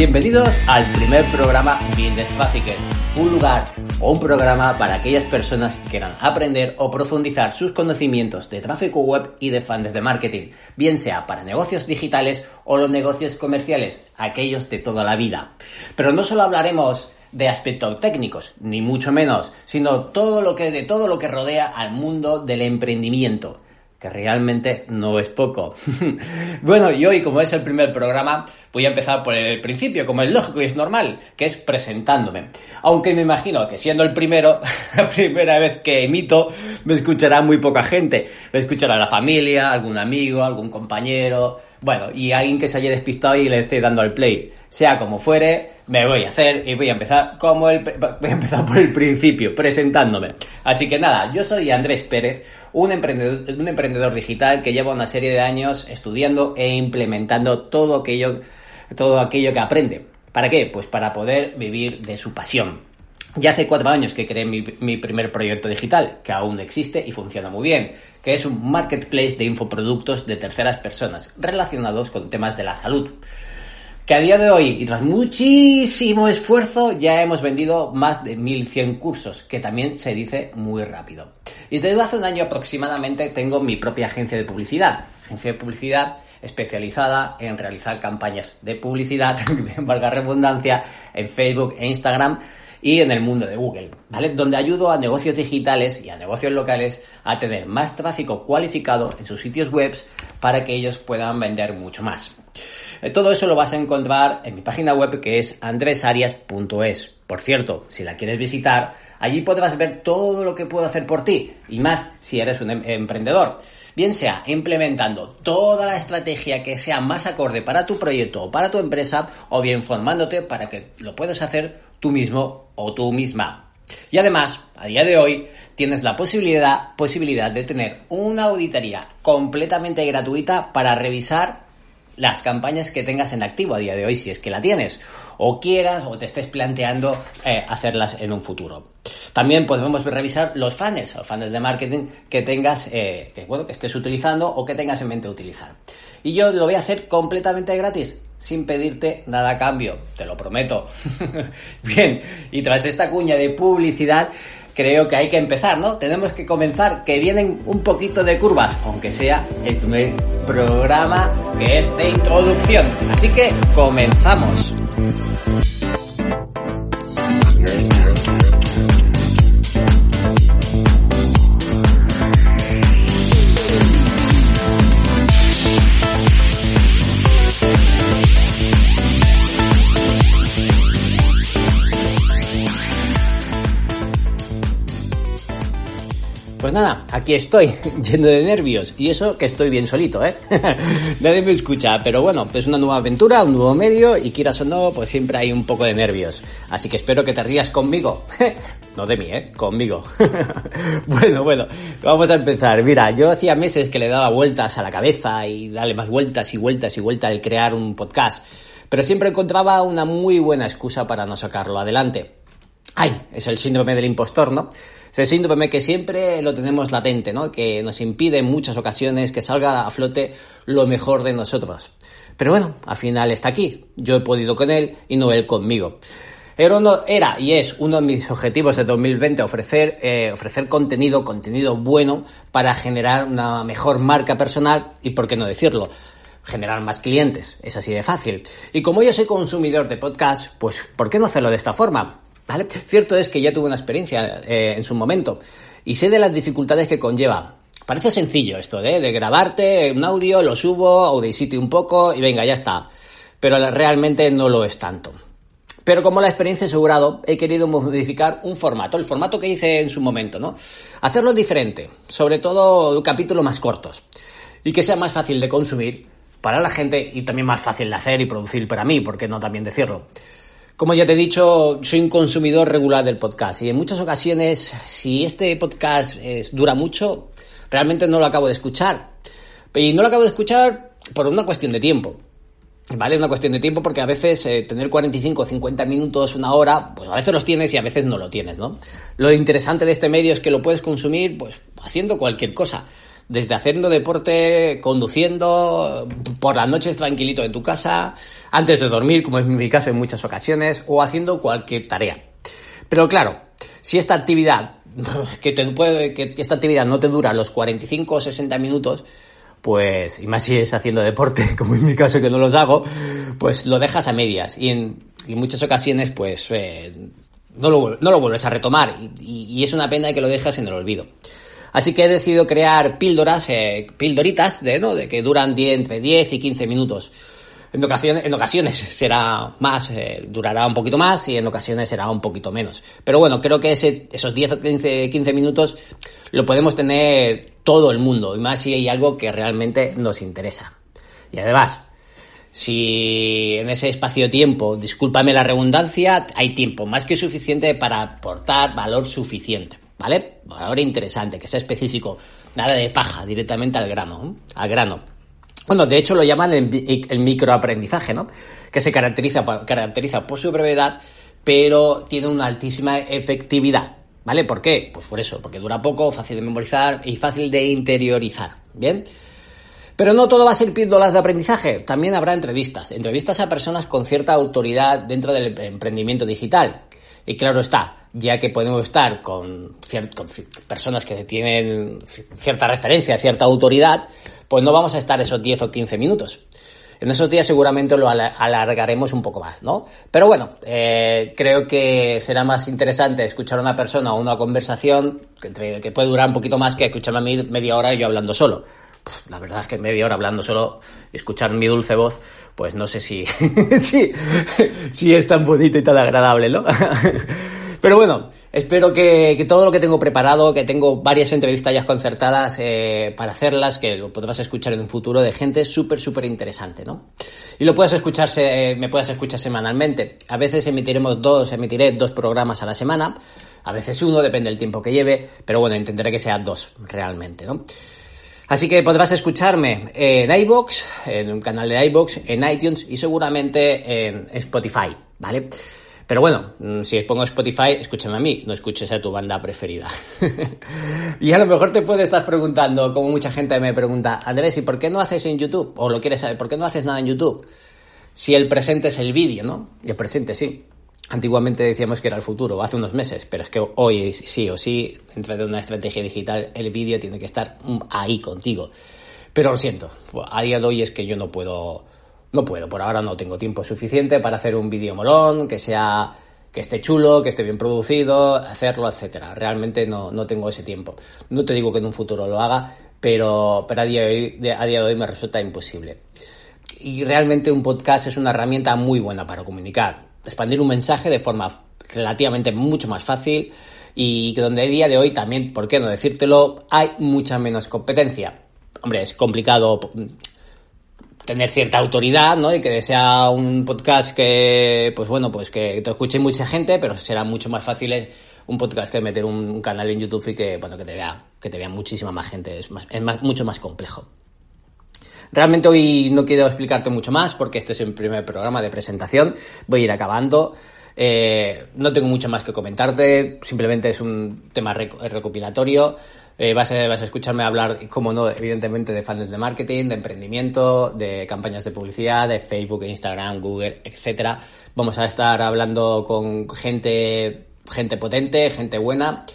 Bienvenidos al primer programa Basic, un lugar o un programa para aquellas personas que quieran aprender o profundizar sus conocimientos de tráfico web y de fans de marketing, bien sea para negocios digitales o los negocios comerciales, aquellos de toda la vida. Pero no solo hablaremos de aspectos técnicos, ni mucho menos, sino todo lo que de todo lo que rodea al mundo del emprendimiento que realmente no es poco. bueno, y hoy, como es el primer programa, voy a empezar por el principio, como es lógico y es normal, que es presentándome. Aunque me imagino que siendo el primero, la primera vez que emito, me escuchará muy poca gente. Me escuchará la familia, algún amigo, algún compañero, bueno, y alguien que se haya despistado y le esté dando al play. Sea como fuere, me voy a hacer y voy a empezar como el, voy a empezar por el principio, presentándome. Así que nada, yo soy Andrés Pérez, un emprendedor, un emprendedor digital que lleva una serie de años estudiando e implementando todo aquello, que aprende. ¿Para qué? Pues para poder vivir de su pasión. Ya hace cuatro años que creé mi, mi, primer proyecto digital, que aún existe y funciona muy bien, que es un marketplace de infoproductos de terceras personas relacionados con temas de la salud que a día de hoy, y tras muchísimo esfuerzo, ya hemos vendido más de 1100 cursos, que también se dice muy rápido. Y desde hace un año aproximadamente tengo mi propia agencia de publicidad, agencia de publicidad especializada en realizar campañas de publicidad, valga redundancia, en Facebook e Instagram y en el mundo de Google, ¿vale? Donde ayudo a negocios digitales y a negocios locales a tener más tráfico cualificado en sus sitios web para que ellos puedan vender mucho más. Eh, todo eso lo vas a encontrar en mi página web que es andresarias.es. Por cierto, si la quieres visitar, allí podrás ver todo lo que puedo hacer por ti y más si eres un em-, emprendedor. Bien sea implementando toda la estrategia que sea más acorde para tu proyecto o para tu empresa o bien formándote para que lo puedas hacer tú mismo o tú misma. Y además, a día de hoy, tienes la posibilidad, posibilidad de tener una auditoría completamente gratuita para revisar las campañas que tengas en activo a día de hoy, si es que la tienes, o quieras o te estés planteando eh, hacerlas en un futuro. También podemos revisar los fans, los fans de marketing que tengas, eh, que, bueno, que estés utilizando o que tengas en mente utilizar. Y yo lo voy a hacer completamente gratis, sin pedirte nada a cambio, te lo prometo. Bien, y tras esta cuña de publicidad, creo que hay que empezar, ¿no? Tenemos que comenzar, que vienen un poquito de curvas, aunque sea el primer programa que es de introducción. Así que comenzamos. Aquí estoy, lleno de nervios. Y eso que estoy bien solito, ¿eh? Nadie me escucha, pero bueno, es una nueva aventura, un nuevo medio y quieras o no, pues siempre hay un poco de nervios. Así que espero que te rías conmigo. no de mí, ¿eh? Conmigo. bueno, bueno, vamos a empezar. Mira, yo hacía meses que le daba vueltas a la cabeza y darle más vueltas y vueltas y vueltas al crear un podcast. Pero siempre encontraba una muy buena excusa para no sacarlo adelante. Ay, es el síndrome del impostor, ¿no? Ese síndrome que siempre lo tenemos latente, ¿no? Que nos impide en muchas ocasiones que salga a flote lo mejor de nosotros. Pero bueno, al final está aquí. Yo he podido con él y no él conmigo. Era y es uno de mis objetivos de 2020 ofrecer, eh, ofrecer contenido, contenido bueno para generar una mejor marca personal y, por qué no decirlo, generar más clientes. Es así de fácil. Y como yo soy consumidor de podcast, pues ¿por qué no hacerlo de esta forma? Cierto es que ya tuve una experiencia eh, en su momento y sé de las dificultades que conlleva. Parece sencillo esto ¿eh? de grabarte un audio, lo subo, Audacity un poco y venga, ya está. Pero realmente no lo es tanto. Pero como la experiencia asegurado, he querido modificar un formato, el formato que hice en su momento, ¿no? Hacerlo diferente, sobre todo capítulos más cortos y que sea más fácil de consumir para la gente y también más fácil de hacer y producir para mí, porque no también decirlo. Como ya te he dicho, soy un consumidor regular del podcast y en muchas ocasiones, si este podcast dura mucho, realmente no lo acabo de escuchar. Y no lo acabo de escuchar por una cuestión de tiempo. ¿Vale? Una cuestión de tiempo porque a veces eh, tener 45 o 50 minutos, una hora, pues a veces los tienes y a veces no lo tienes, ¿no? Lo interesante de este medio es que lo puedes consumir, pues, haciendo cualquier cosa desde haciendo deporte, conduciendo, por las noches tranquilito en tu casa, antes de dormir, como es mi caso en muchas ocasiones, o haciendo cualquier tarea. Pero claro, si esta actividad, que, te puede, que esta actividad no te dura los 45 o 60 minutos, pues, y más si es haciendo deporte, como en mi caso que no los hago, pues lo dejas a medias. Y en, muchas ocasiones, pues, eh, no, lo, no, lo, vuelves a retomar. Y, y, es una pena que lo dejas en el olvido. Así que he decidido crear píldoras, eh, píldoritas, de, ¿no? de que duran 10, entre 10 y 15 minutos. En ocasiones, en ocasiones será más, eh, durará un poquito más y en ocasiones será un poquito menos. Pero bueno, creo que ese, esos 10 o 15, 15 minutos lo podemos tener todo el mundo, y más si hay algo que realmente nos interesa. Y además, si en ese espacio-tiempo, discúlpame la redundancia, hay tiempo más que suficiente para aportar valor suficiente. ¿Vale? Valor interesante, que sea específico. Nada de paja, directamente al grano. Al grano. Bueno, de hecho lo llaman el, microaprendizaje, ¿no? Que se caracteriza, caracteriza por su brevedad, pero tiene una altísima efectividad. ¿Vale? ¿Por qué? Pues por eso, porque dura poco, fácil de memorizar y fácil de interiorizar. ¿Bien? Pero no todo va a ser píldoras de aprendizaje, también habrá entrevistas. Entrevistas a personas con cierta autoridad dentro del emprendimiento digital. Y claro está, ya que podemos estar con, personas que tienen cierta referencia, cierta autoridad, pues no vamos a estar esos 10 o 15 minutos. En esos días seguramente lo alargaremos un poco más, ¿no? Pero bueno, eh, creo que será más interesante escuchar a una persona o una conversación que, que puede durar un poquito más que escucharme a media hora yo hablando solo. La verdad es que media hora hablando solo, escuchar mi dulce voz, pues no sé si, si, es tan bonito y tan agradable, ¿no? Pero bueno, espero que, todo lo que tengo preparado, que tengo varias entrevistas ya concertadas eh, para hacerlas, que lo podrás escuchar en un futuro de gente súper, súper interesante, ¿no? Y lo puedes escucharse, me puedes escuchar semanalmente. A veces emitiremos dos, emitiré dos programas a la semana, a veces uno, depende del tiempo que lleve, pero bueno, intentaré que sean dos realmente, ¿no? Así que podrás escucharme en iBox, en un canal de iBox, en iTunes y seguramente en Spotify, ¿vale? Pero bueno, mm, si pongo Spotify, escúchame a mí, no escuches a tu banda preferida. y a lo mejor te puedes estar preguntando, como mucha gente me pregunta, Andrés, ¿y por qué no haces en YouTube? O lo quieres saber, ¿por qué no haces nada en YouTube? Si el presente es el vídeo, ¿no? el presente sí. Antiguamente decíamos que era el futuro, hace unos meses, pero es que hoy sí o sí, dentro de una estrategia digital, el vídeo tiene que estar ahí contigo. Pero lo siento, a día de hoy es que yo no puedo no puedo, por ahora no tengo tiempo suficiente para hacer un vídeo molón, que sea que esté chulo, que esté bien producido, hacerlo, etcétera. Realmente no, no tengo ese tiempo. No te digo que en un futuro lo haga, pero, pero a, día de hoy, a día de hoy me resulta imposible. Y realmente un podcast es una herramienta muy buena para comunicar, expandir un mensaje de forma relativamente mucho más fácil y que donde a día de hoy también, ¿por qué no decírtelo? Hay mucha menos competencia. Hombre, es complicado tener cierta autoridad, ¿no? Y que sea un podcast que, pues bueno, pues que te escuche mucha gente, pero será mucho más fácil un podcast que meter un canal en YouTube y que, bueno, que te vea, que te vea muchísima más gente. Es, mucho más complejo. Realmente hoy no quiero explicarte mucho más porque este es el primer programa de presentación. Voy a ir acabando. Eh, no tengo mucho más que comentarte, simplemente es un tema recopilatorio. Eh, vas, a, vas, a, escucharme hablar, como no, evidentemente de fans de marketing, de emprendimiento, de campañas de publicidad, de Facebook, Instagram, Google, etcétera. Vamos a estar hablando con gente, gente potente, gente buena.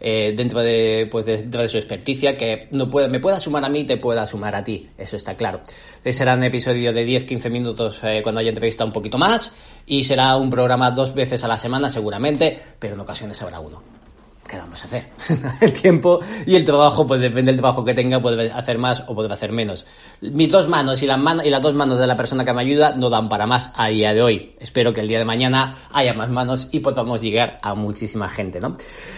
Eh, dentro, de, pues dentro de su experticia, que no puede, me pueda sumar a mí, te pueda sumar a ti, eso está claro. Será un episodio de 10-15 minutos eh, cuando haya entrevista un poquito más y será un programa dos veces a la semana seguramente, pero en ocasiones habrá uno. ¿Qué vamos a hacer? el tiempo y el trabajo, pues depende del trabajo que tenga, puede hacer más o puede hacer menos. Mis dos manos y, las manos y las dos manos de la persona que me ayuda no dan para más a día de hoy. Espero que el día de mañana haya más manos y podamos llegar a muchísima gente, ¿no?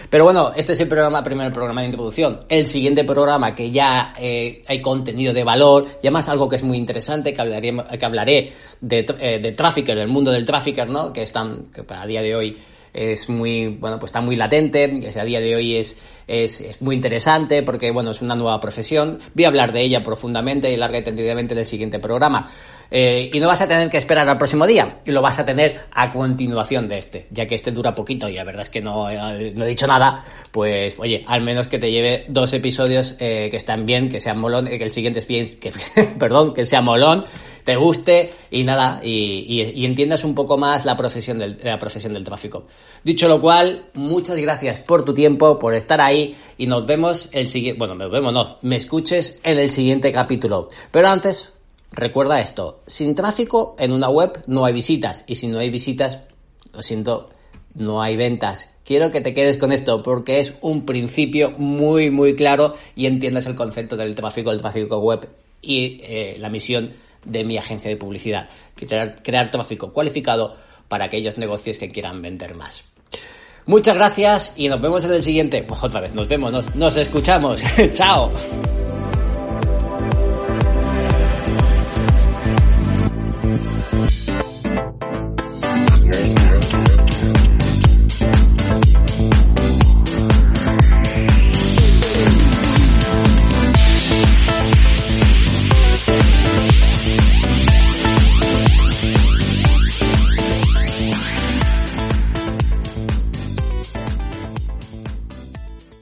Pero bueno, este es el programa, primer programa de introducción. El siguiente programa que ya eh, hay contenido de valor y además algo que es muy interesante, que hablaré, que hablaré de, eh, de trafficker, del mundo del trafficker, ¿no? Que están, que para día de hoy es muy, bueno, pues está muy latente, que a día de hoy es, es, es, muy interesante porque, bueno, es una nueva profesión. Voy a hablar de ella profundamente y larga y tendidamente en el siguiente programa. Eh, y no vas a tener que esperar al próximo día, y lo vas a tener a continuación de este, ya que este dura poquito y la verdad es que no, eh, no he dicho nada, pues oye, al menos que te lleve dos episodios eh, que están bien, que sean molón, que el siguiente es bien, que, perdón, que sea molón te guste y nada, y, entiendas un poco más la profesión, del, la profesión del tráfico. Dicho lo cual, muchas gracias por tu tiempo, por estar ahí y nos vemos el siguiente, bueno, nos vemos, no, me escuches en el siguiente capítulo. Pero antes, recuerda esto, sin tráfico en una web no hay visitas y si no hay visitas, lo siento, no hay ventas. Quiero que te quedes con esto porque es un principio muy muy claro y entiendas el concepto del tráfico, el tráfico web y eh, la misión de mi agencia de publicidad. Crear, crear tráfico cualificado para aquellos negocios que quieran vender más. Muchas gracias y nos vemos en el siguiente. Pues otra vez, nos vemos, nos, nos escuchamos. Chao.